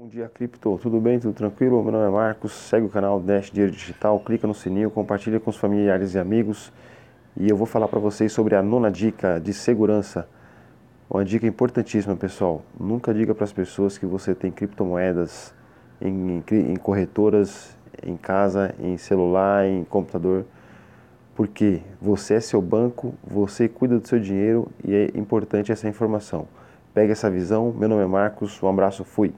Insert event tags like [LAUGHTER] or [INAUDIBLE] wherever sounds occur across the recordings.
Bom dia, Cripto. Tudo bem? Tudo tranquilo? Meu nome é Marcos. Segue o canal Dash Dinheiro Digital, clica no sininho, compartilha com os familiares e amigos. E eu vou falar para vocês sobre a nona dica de segurança. Uma dica importantíssima, pessoal. Nunca diga para as pessoas que você tem criptomoedas em, em corretoras, em casa, em celular, em computador, porque você é seu banco, você cuida do seu dinheiro e é importante essa informação. Pegue essa visão. Meu nome é Marcos. Um abraço. Fui.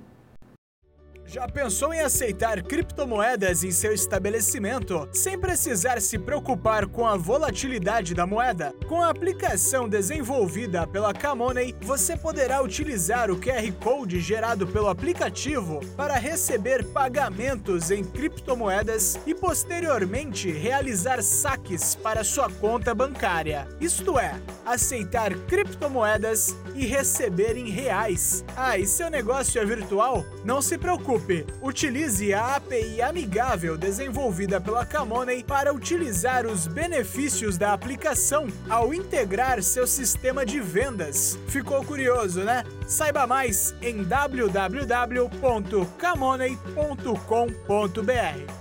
Já pensou em aceitar criptomoedas em seu estabelecimento sem precisar se preocupar com a volatilidade da moeda? Com a aplicação desenvolvida pela Camoney, você poderá utilizar o QR Code gerado pelo aplicativo para receber pagamentos em criptomoedas e posteriormente realizar saques para sua conta bancária. Isto é, aceitar criptomoedas e receber em reais. Ah, e seu negócio é virtual? Não se preocupe utilize a API amigável desenvolvida pela Camoney para utilizar os benefícios da aplicação ao integrar seu sistema de vendas. Ficou curioso, né? Saiba mais em www.camoney.com.br.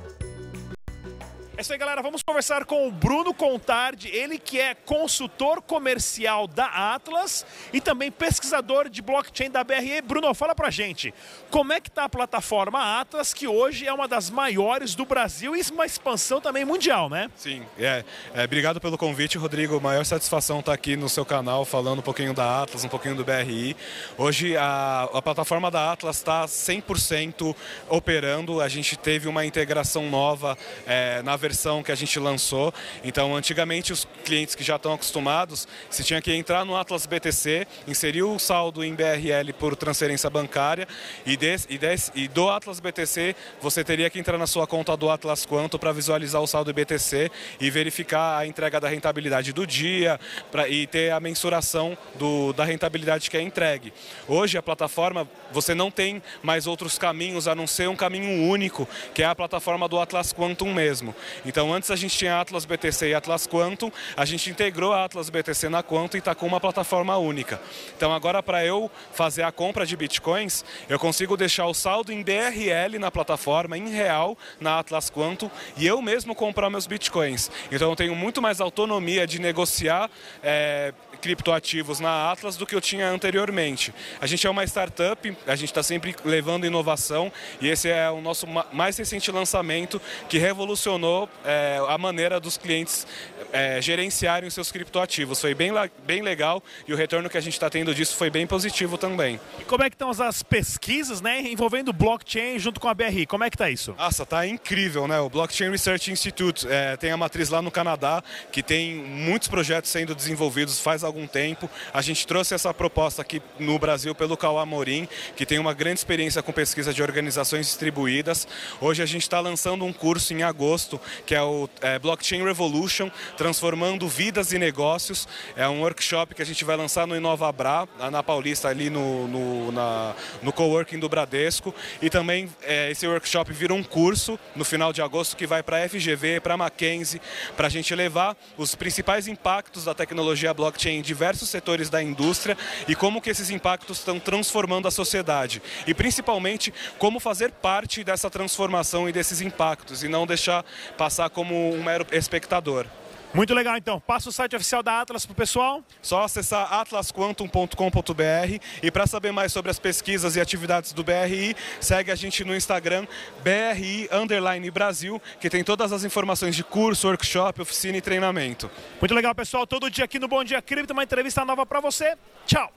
É isso aí, galera. Vamos conversar com o Bruno Contardi, ele que é consultor comercial da Atlas e também pesquisador de blockchain da BRE. Bruno, fala pra gente, como é que tá a plataforma Atlas, que hoje é uma das maiores do Brasil e uma expansão também mundial, né? Sim, é, é obrigado pelo convite, Rodrigo. Maior satisfação estar tá aqui no seu canal falando um pouquinho da Atlas, um pouquinho do BRI. Hoje a, a plataforma da Atlas está 100% operando. A gente teve uma integração nova é, na versão versão que a gente lançou. Então, antigamente, os clientes que já estão acostumados, se tinha que entrar no Atlas BTC, inserir o saldo em BRL por transferência bancária e, des, e, des, e do Atlas BTC, você teria que entrar na sua conta do Atlas Quanto para visualizar o saldo BTC e verificar a entrega da rentabilidade do dia pra, e ter a mensuração do, da rentabilidade que é entregue. Hoje, a plataforma, você não tem mais outros caminhos a não ser um caminho único, que é a plataforma do Atlas Quantum mesmo. Então antes a gente tinha Atlas BTC e Atlas Quantum, a gente integrou a Atlas BTC na Quantum e está com uma plataforma única. Então agora para eu fazer a compra de bitcoins, eu consigo deixar o saldo em BRL na plataforma, em real, na Atlas Quantum, e eu mesmo comprar meus bitcoins. Então eu tenho muito mais autonomia de negociar é, criptoativos na Atlas do que eu tinha anteriormente. A gente é uma startup, a gente está sempre levando inovação e esse é o nosso mais recente lançamento que revolucionou é, a maneira dos clientes é, gerenciarem os seus criptoativos. Foi bem, bem legal e o retorno que a gente está tendo disso foi bem positivo também. E como é que estão as pesquisas né, envolvendo blockchain junto com a BRI? Como é que está isso? Nossa, está incrível, né? O Blockchain Research Institute é, tem a matriz lá no Canadá que tem muitos projetos sendo desenvolvidos faz algum tempo. A gente trouxe essa proposta aqui no Brasil pelo Cauã Morim, que tem uma grande experiência com pesquisa de organizações distribuídas. Hoje a gente está lançando um curso em agosto, que é o é, Blockchain Revolution, transformando vidas e negócios. É um workshop que a gente vai lançar no InovaBra, na Paulista, ali no, no, na, no coworking do Bradesco. E também é, esse workshop vira um curso no final de agosto que vai para a FGV, para a Mackenzie, para a gente levar os principais impactos da tecnologia blockchain em diversos setores da indústria e como que esses impactos estão transformando a sociedade. E principalmente como fazer parte dessa transformação e desses impactos e não deixar passar como um mero espectador. Muito legal, então. Passa o site oficial da Atlas para o pessoal. Só acessar atlasquantum.com.br e para saber mais sobre as pesquisas e atividades do BRI, segue a gente no Instagram BRI Underline Brasil, que tem todas as informações de curso, workshop, oficina e treinamento. Muito legal, pessoal. Todo dia aqui no Bom Dia Cripto, uma entrevista nova para você. Tchau!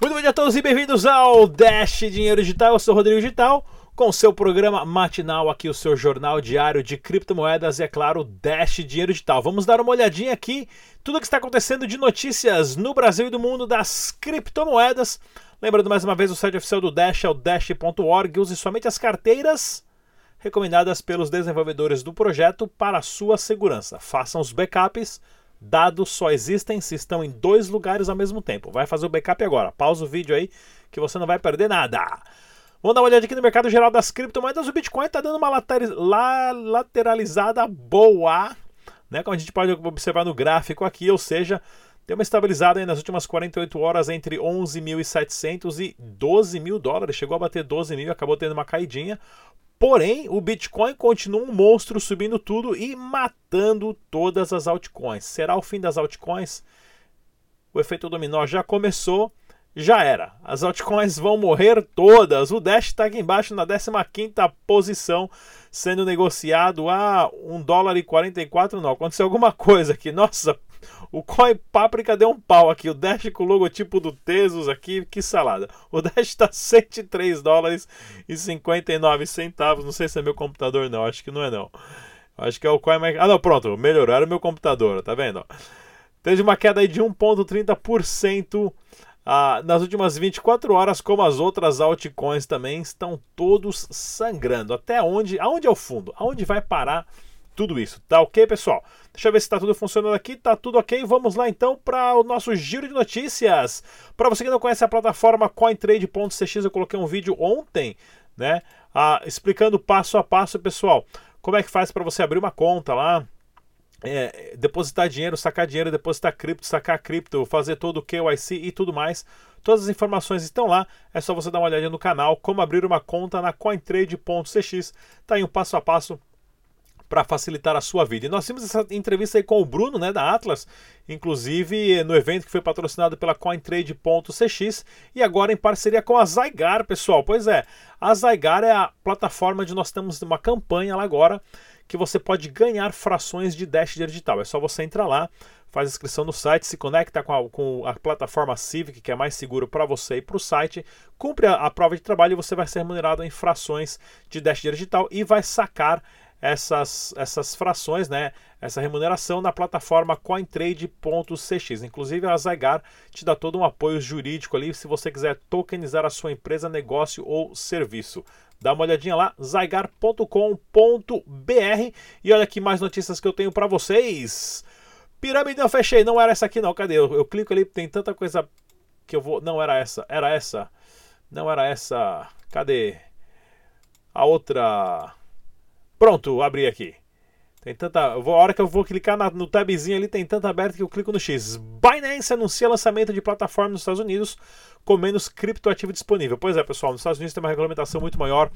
Muito bom dia a todos e bem-vindos ao Dash Dinheiro Digital. Eu sou o Rodrigo Digital com seu programa matinal aqui, o seu jornal diário de criptomoedas e, é claro, Dash Dinheiro Digital. Vamos dar uma olhadinha aqui, tudo o que está acontecendo de notícias no Brasil e do mundo das criptomoedas. Lembrando mais uma vez, o site oficial do Dash é o dash.org. Use somente as carteiras recomendadas pelos desenvolvedores do projeto para sua segurança. Façam os backups. Dados só existem se estão em dois lugares ao mesmo tempo. Vai fazer o backup agora. Pausa o vídeo aí que você não vai perder nada. Vamos dar uma olhada aqui no mercado geral das criptomoedas. O Bitcoin está dando uma lateralizada boa, né? Como a gente pode observar no gráfico aqui, ou seja, Deu uma estabilizada aí nas últimas 48 horas entre 11.700 e 12 mil dólares. Chegou a bater 12 mil, acabou tendo uma caidinha. Porém, o Bitcoin continua um monstro subindo tudo e matando todas as altcoins. Será o fim das altcoins? O efeito dominó já começou, já era. As altcoins vão morrer todas. O Dash está aqui embaixo na 15 posição, sendo negociado a 1 dólar e 44. Não, aconteceu alguma coisa aqui. Nossa, o Coin Páprica deu um pau aqui. O Dash com o logotipo do Tesos aqui, que salada. O Dash está 103 dólares e 59 centavos. Não sei se é meu computador, não. Acho que não é, não. Acho que é o Coin. Ah, não, pronto. O meu computador, tá vendo? Teve uma queda aí de 1,30%. Ah, nas últimas 24 horas, como as outras altcoins também estão todos sangrando. Até onde? Aonde é o fundo? Aonde vai parar tudo isso? Tá ok, pessoal? Deixa eu ver se está tudo funcionando aqui. Tá tudo ok. Vamos lá então para o nosso giro de notícias. Para você que não conhece a plataforma CoinTrade.cx, eu coloquei um vídeo ontem, né? Ah, explicando passo a passo, pessoal, como é que faz para você abrir uma conta lá é, depositar dinheiro, sacar dinheiro, depositar cripto, sacar cripto, fazer todo o KYC e tudo mais. Todas as informações estão lá, é só você dar uma olhadinha no canal, como abrir uma conta na cointrade.cx. Tá aí um passo a passo para facilitar a sua vida. E nós temos essa entrevista aí com o Bruno, né, da Atlas, inclusive no evento que foi patrocinado pela cointrade.cx e agora em parceria com a Zygar, pessoal. Pois é, a Zygar é a plataforma onde nós temos uma campanha lá agora que você pode ganhar frações de Dash digital. É só você entrar lá, faz inscrição no site, se conecta com a, com a plataforma Civic, que é mais seguro para você e para o site, cumpre a, a, prova de trabalho e você vai ser remunerado em frações de Dash digital e vai sacar essas, essas frações, né, essa remuneração na plataforma cointrade.cx. Inclusive a Zygar te dá todo um apoio jurídico ali se você quiser tokenizar a sua empresa, negócio ou serviço. Dá uma olhadinha lá, zygar.com.br. E olha aqui mais notícias que eu tenho para vocês. Pirâmide eu fechei, não era essa aqui não, cadê? Eu, eu clico ali, tem tanta coisa que eu vou... Não era essa, era essa. Não era essa. Cadê? A outra... Pronto, abri aqui. Tem tanta. a hora que eu vou clicar na, no tabzinho ali, tem tanta aberta que eu clico no X. Binance anuncia lançamento de plataforma nos Estados Unidos com menos criptoativo disponível. Pois é, pessoal, nos Estados Unidos tem uma regulamentação muito maior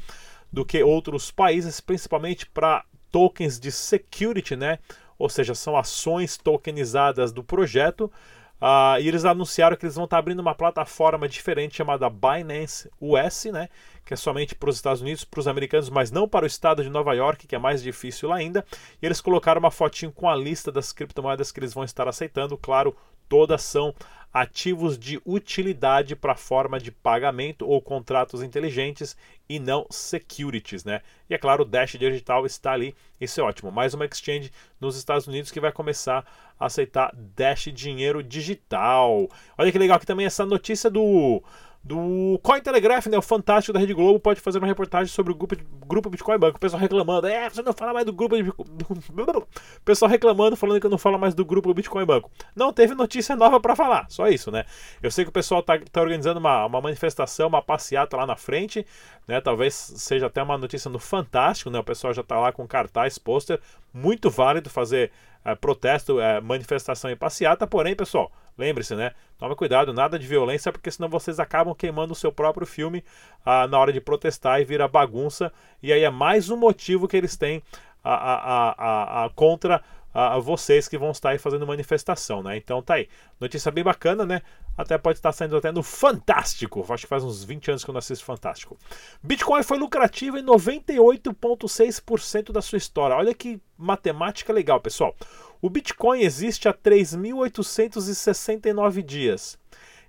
do que outros países, principalmente para tokens de security, né? Ou seja, são ações tokenizadas do projeto. Uh, e eles anunciaram que eles vão estar abrindo uma plataforma diferente chamada Binance US, né? Que é somente para os Estados Unidos, para os americanos, mas não para o estado de Nova York, que é mais difícil ainda. E eles colocaram uma fotinho com a lista das criptomoedas que eles vão estar aceitando. Claro, todas são ativos de utilidade para forma de pagamento ou contratos inteligentes e não securities, né? E é claro, o Dash Digital está ali, isso é ótimo. Mais uma exchange nos Estados Unidos que vai começar a aceitar Dash dinheiro digital. Olha que legal aqui também essa notícia do do Cointelegraph, né, o fantástico da Rede Globo, pode fazer uma reportagem sobre o grupo, grupo Bitcoin Banco. O pessoal reclamando, é, você não fala mais do grupo de... [LAUGHS] O pessoal reclamando, falando que eu não falo mais do grupo Bitcoin Banco. Não teve notícia nova para falar, só isso, né? Eu sei que o pessoal tá, tá organizando uma, uma manifestação, uma passeata lá na frente, né? Talvez seja até uma notícia no Fantástico, né? O pessoal já tá lá com cartaz, pôster, muito válido fazer é, protesto, é, manifestação e passeata, porém, pessoal, lembre-se, né? Tome cuidado, nada de violência, porque senão vocês acabam queimando o seu próprio filme ah, na hora de protestar e vira bagunça. E aí é mais um motivo que eles têm a, a, a, a contra a, vocês que vão estar aí fazendo manifestação, né? Então tá aí. Notícia bem bacana, né? Até pode estar saindo até no Fantástico. Acho que faz uns 20 anos que eu não assisto Fantástico. Bitcoin foi lucrativo em 98,6% da sua história. Olha que matemática legal, pessoal. O Bitcoin existe há 3.869 dias.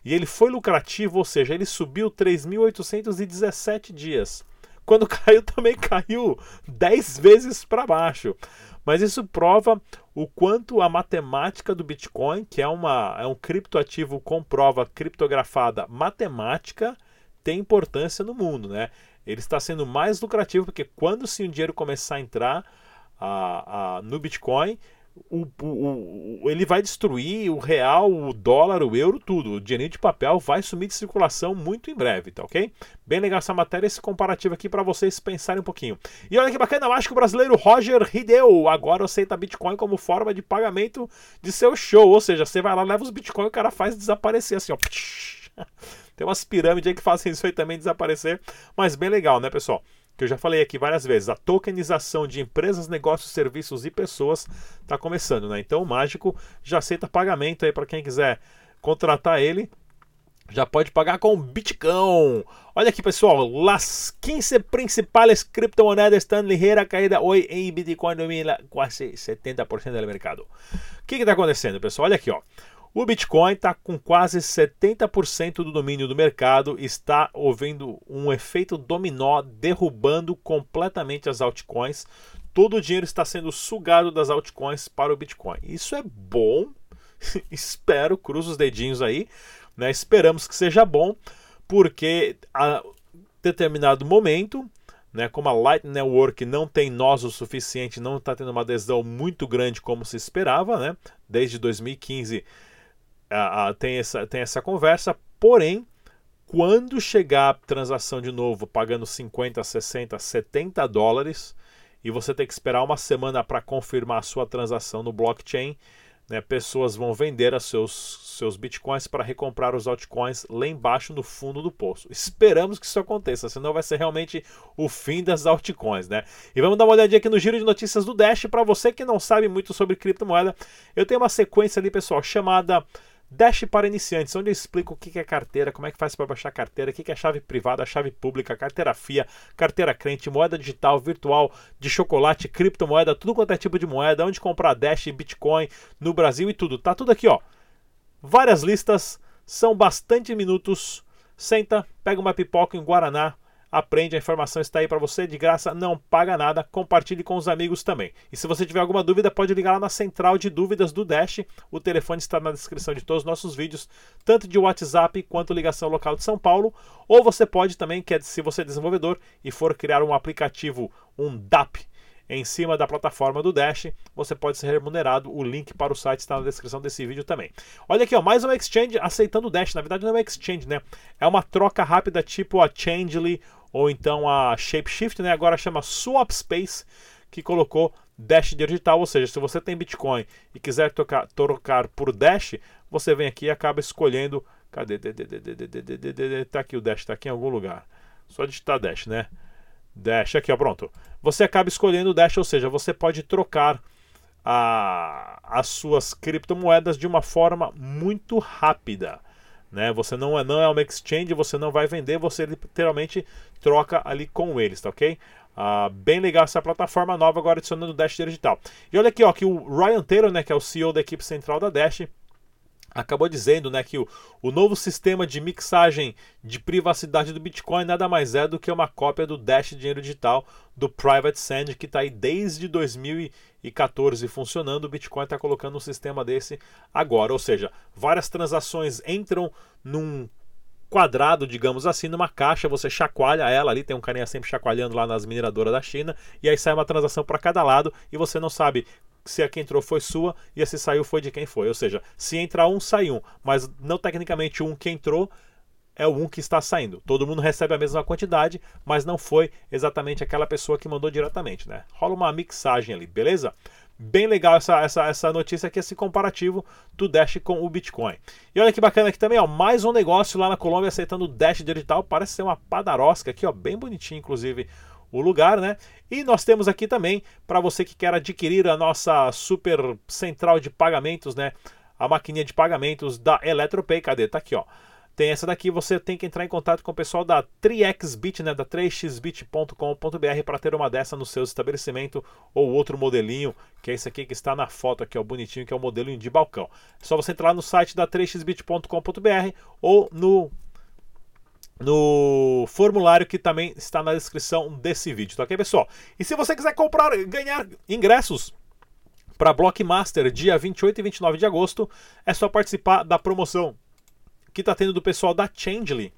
E ele foi lucrativo, ou seja, ele subiu 3.817 dias. Quando [LAUGHS] caiu, também caiu 10 vezes para baixo. Mas isso prova o quanto a matemática do Bitcoin, que é, uma, é um criptoativo com prova criptografada matemática, tem importância no mundo. Né? Ele está sendo mais lucrativo porque quando se o dinheiro começar a entrar a, a, no Bitcoin, o, o, ele vai destruir o real, o dólar, o euro, tudo. O dinheiro de papel vai sumir de circulação muito em breve, tá ok? Bem legal essa matéria, esse comparativo aqui para vocês pensarem um pouquinho. E olha que bacana, eu acho que o brasileiro Roger Hideo agora aceita Bitcoin como forma de pagamento de seu show. Ou seja, você vai lá, leva os Bitcoin e o cara faz desaparecer assim, ó. [LAUGHS] Tem umas pirâmides aí que fazem isso aí também desaparecer. Mas bem legal, né, pessoal? Que eu já falei aqui várias vezes, a tokenização de empresas, negócios, serviços e pessoas está começando, né? Então o Mágico já aceita pagamento aí para quem quiser contratar ele. Já pode pagar com Bitcoin. Olha aqui, pessoal. Las 15 principais criptomoedas estão ligeira caída hoje em Bitcoin quase 70% do mercado. O que está acontecendo, pessoal? Olha aqui, ó. O Bitcoin está com quase 70% do domínio do mercado, está havendo um efeito dominó derrubando completamente as altcoins. Todo o dinheiro está sendo sugado das altcoins para o Bitcoin. Isso é bom, [LAUGHS] espero, cruzo os dedinhos aí, né? esperamos que seja bom, porque a determinado momento né, como a Lightning Network não tem nós o suficiente, não está tendo uma adesão muito grande como se esperava, né? Desde 2015 tem, essa, tem essa conversa, porém, quando chegar a transação de novo pagando 50, 60, 70 dólares e você tem que esperar uma semana para confirmar a sua transação no blockchain, né, pessoas vão vender os seus, seus bitcoins para recomprar os altcoins lá embaixo no fundo do poço. Esperamos que isso aconteça, senão vai ser realmente o fim das altcoins, né? E vamos dar uma olhadinha aqui no giro de notícias do Dash para você que não sabe muito sobre criptomoeda. Eu tenho uma sequência ali, pessoal, chamada Dash para iniciantes, onde eu explico o que é carteira, como é que faz para baixar carteira, o que é chave privada, chave pública, carteira FIA, carteira crente, moeda digital, virtual, de chocolate, criptomoeda, tudo quanto é tipo de moeda, onde comprar Dash, Bitcoin no Brasil e tudo. Tá tudo aqui, ó. Várias listas, são bastante minutos. Senta, pega uma pipoca em Guaraná, aprende, a informação está aí para você de graça, não paga nada, compartilhe com os amigos também. E se você tiver alguma dúvida, pode ligar lá na central de dúvidas do Dash. O telefone está na descrição de todos os nossos vídeos, tanto de WhatsApp quanto ligação local de São Paulo. Ou você pode também, que é, se você é desenvolvedor e for criar um aplicativo, um DAP, em cima da plataforma do Dash, você pode ser remunerado. O link para o site está na descrição desse vídeo também. Olha aqui, ó, mais uma exchange aceitando o Dash. Na verdade, não é uma exchange, né? É uma troca rápida tipo a Changely ou então a Shapeshift, né, agora chama Swapspace, que colocou Dash digital, ou seja, se você tem Bitcoin e quiser trocar, trocar por Dash, você vem aqui e acaba escolhendo. Cadê? Tá aqui o Dash, tá aqui em algum lugar. Só digitar Dash, né? Dash, aqui, ó, pronto. Você acaba escolhendo o Dash, ou seja, você pode trocar a, as suas criptomoedas de uma forma muito rápida. Né? Você não é, não é uma exchange, você não vai vender, você literalmente troca ali com eles, tá ok? Ah, bem legal essa plataforma nova agora adicionando o Dash Digital. E olha aqui, ó, que o Ryan Taylor, né, que é o CEO da equipe central da Dash, acabou dizendo né, que o, o novo sistema de mixagem de privacidade do Bitcoin nada mais é do que uma cópia do Dash Dinheiro Digital do Private Sand, que está aí desde 2014 funcionando. O Bitcoin está colocando um sistema desse agora, ou seja, várias transações entram num quadrado, digamos assim, numa caixa, você chacoalha ela ali, tem um carinha sempre chacoalhando lá nas mineradoras da China, e aí sai uma transação para cada lado e você não sabe se a que entrou foi sua e a se saiu foi de quem foi. Ou seja, se entrar um, sai um. Mas não tecnicamente um que entrou é o um que está saindo. Todo mundo recebe a mesma quantidade, mas não foi exatamente aquela pessoa que mandou diretamente, né? Rola uma mixagem ali, beleza? Bem legal essa, essa, essa notícia aqui, esse comparativo do Dash com o Bitcoin. E olha que bacana aqui também, ó, mais um negócio lá na Colômbia aceitando o Dash digital. Parece ser uma padarosca aqui, ó, bem bonitinho, inclusive, o lugar, né? E nós temos aqui também, para você que quer adquirir a nossa super central de pagamentos, né? A maquininha de pagamentos da Eletropay, cadê? Tá aqui, ó. Tem essa daqui, você tem que entrar em contato com o pessoal da 3xbit, né, da 3xbit.com.br para ter uma dessa no seu estabelecimento ou outro modelinho, que é esse aqui que está na foto aqui, ó, bonitinho, que é o modelinho de balcão. É só você entrar no site da 3xbit.com.br ou no no formulário que também está na descrição desse vídeo, tá ok, pessoal? E se você quiser comprar, ganhar ingressos para Blockmaster dia 28 e 29 de agosto, é só participar da promoção que está tendo do pessoal da Changely.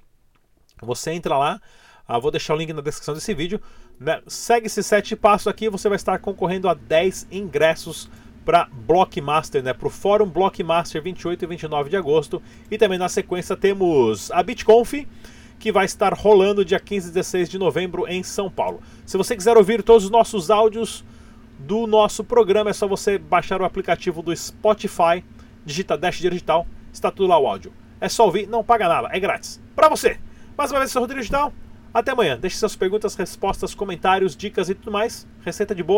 Você entra lá, ah, vou deixar o link na descrição desse vídeo. Né? Segue esses sete passos aqui, você vai estar concorrendo a 10 ingressos para Blockmaster, né, para o Fórum Blockmaster 28 e 29 de agosto. E também na sequência temos a BitConf, que vai estar rolando dia 15 e 16 de novembro em São Paulo. Se você quiser ouvir todos os nossos áudios do nosso programa, é só você baixar o aplicativo do Spotify, digita Dash Digital, está tudo lá o áudio. É só ouvir, não paga nada, é grátis. Para você! Mais uma vez, eu sou Rodrigo Digital. Até amanhã. Deixe suas perguntas, respostas, comentários, dicas e tudo mais. Receita de bolo.